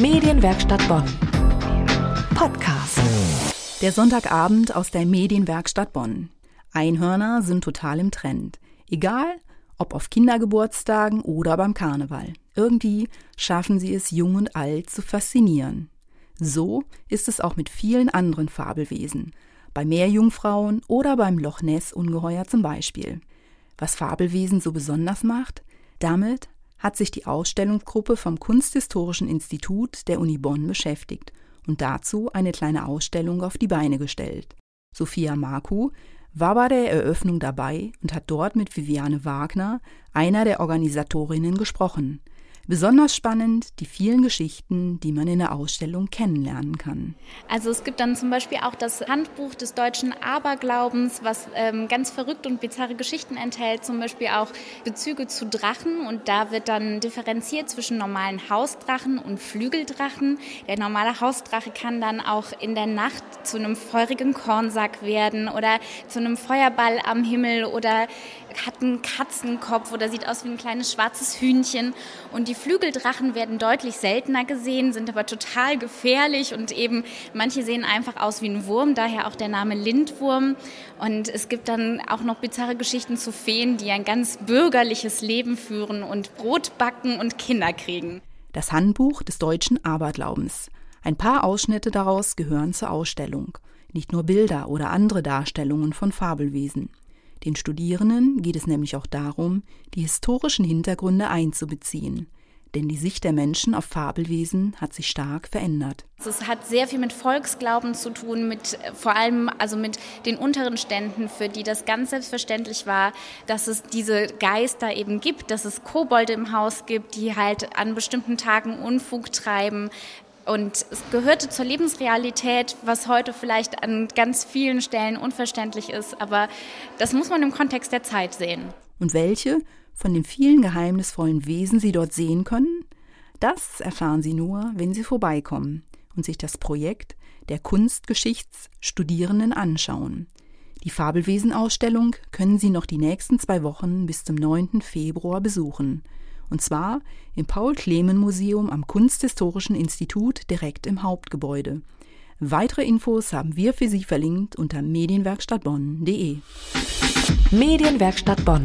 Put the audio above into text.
Medienwerkstatt Bonn. Podcast. Der Sonntagabend aus der Medienwerkstatt Bonn. Einhörner sind total im Trend. Egal, ob auf Kindergeburtstagen oder beim Karneval. Irgendwie schaffen sie es, jung und alt zu faszinieren. So ist es auch mit vielen anderen Fabelwesen. Bei Meerjungfrauen oder beim Loch Ness-Ungeheuer zum Beispiel. Was Fabelwesen so besonders macht? Damit hat sich die Ausstellungsgruppe vom Kunsthistorischen Institut der Uni Bonn beschäftigt und dazu eine kleine Ausstellung auf die Beine gestellt. Sophia Marku war bei der Eröffnung dabei und hat dort mit Viviane Wagner, einer der Organisatorinnen, gesprochen. Besonders spannend die vielen Geschichten, die man in der Ausstellung kennenlernen kann. Also es gibt dann zum Beispiel auch das Handbuch des deutschen Aberglaubens, was ähm, ganz verrückt und bizarre Geschichten enthält, zum Beispiel auch Bezüge zu Drachen. Und da wird dann differenziert zwischen normalen Hausdrachen und Flügeldrachen. Der normale Hausdrache kann dann auch in der Nacht zu einem feurigen Kornsack werden oder zu einem Feuerball am Himmel oder hat einen Katzenkopf oder sieht aus wie ein kleines schwarzes Hühnchen. Und die Flügeldrachen werden deutlich seltener gesehen, sind aber total gefährlich und eben manche sehen einfach aus wie ein Wurm, daher auch der Name Lindwurm. Und es gibt dann auch noch bizarre Geschichten zu Feen, die ein ganz bürgerliches Leben führen und Brot backen und Kinder kriegen. Das Handbuch des deutschen Aberglaubens. Ein paar Ausschnitte daraus gehören zur Ausstellung. Nicht nur Bilder oder andere Darstellungen von Fabelwesen. Den Studierenden geht es nämlich auch darum, die historischen Hintergründe einzubeziehen. Denn die Sicht der Menschen auf Fabelwesen hat sich stark verändert. Es hat sehr viel mit Volksglauben zu tun, mit vor allem also mit den unteren Ständen, für die das ganz selbstverständlich war, dass es diese Geister eben gibt, dass es Kobolde im Haus gibt, die halt an bestimmten Tagen Unfug treiben, und es gehörte zur Lebensrealität, was heute vielleicht an ganz vielen Stellen unverständlich ist. Aber das muss man im Kontext der Zeit sehen. Und welche von den vielen geheimnisvollen Wesen Sie dort sehen können? Das erfahren Sie nur, wenn Sie vorbeikommen und sich das Projekt der Kunstgeschichtsstudierenden anschauen. Die Fabelwesenausstellung können Sie noch die nächsten zwei Wochen bis zum 9. Februar besuchen und zwar im Paul-Klemen-Museum am Kunsthistorischen Institut direkt im Hauptgebäude. Weitere Infos haben wir für Sie verlinkt unter medienwerkstattbonn.de. Medienwerkstatt Bonn.